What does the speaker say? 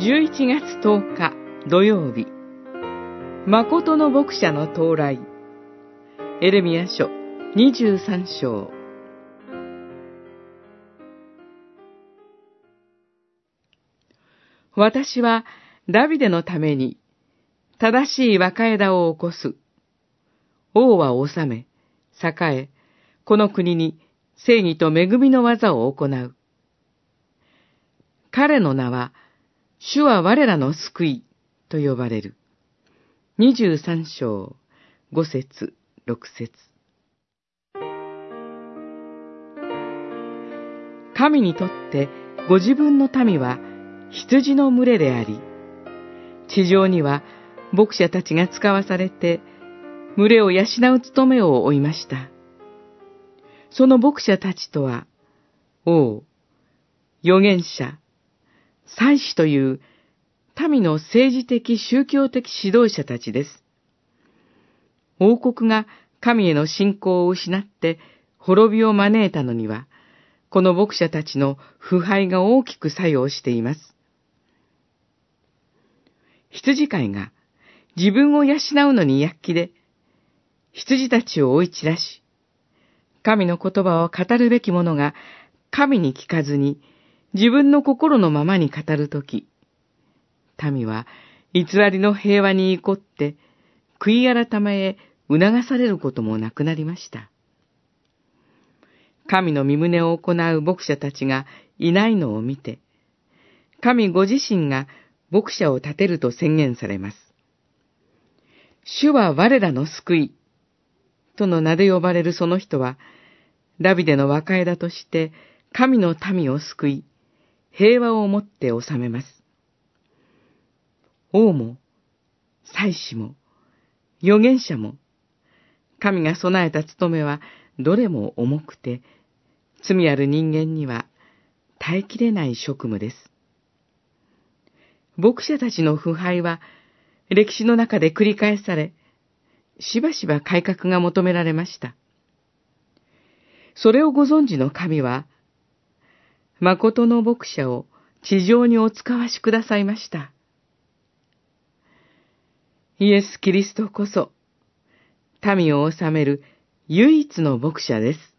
11月10日土曜日、誠の牧者の到来、エレミア書23章。私はダビデのために正しい若枝を起こす。王は治め、栄え、この国に正義と恵みの技を行う。彼の名は、主は我らの救いと呼ばれる。二十三章、五節、六節。神にとってご自分の民は羊の群れであり、地上には牧者たちが使わされて、群れを養う務めを負いました。その牧者たちとは、王、預言者、祭司という民の政治的宗教的指導者たちです。王国が神への信仰を失って滅びを招いたのには、この牧者たちの腐敗が大きく作用しています。羊飼いが自分を養うのに躍起で、羊たちを追い散らし、神の言葉を語るべき者が神に聞かずに自分の心のままに語るとき、民は偽りの平和に怒って悔い改めへ促されることもなくなりました。神の身旨を行う牧者たちがいないのを見て、神ご自身が牧者を立てると宣言されます。主は我らの救い、との名で呼ばれるその人は、ダビデの若枝として神の民を救い、平和をもって治めます。王も、祭司も、預言者も、神が備えた務めはどれも重くて、罪ある人間には耐えきれない職務です。牧者たちの腐敗は歴史の中で繰り返され、しばしば改革が求められました。それをご存知の神は、誠の牧者を地上にお使わしくださいました。イエス・キリストこそ、民を治める唯一の牧者です。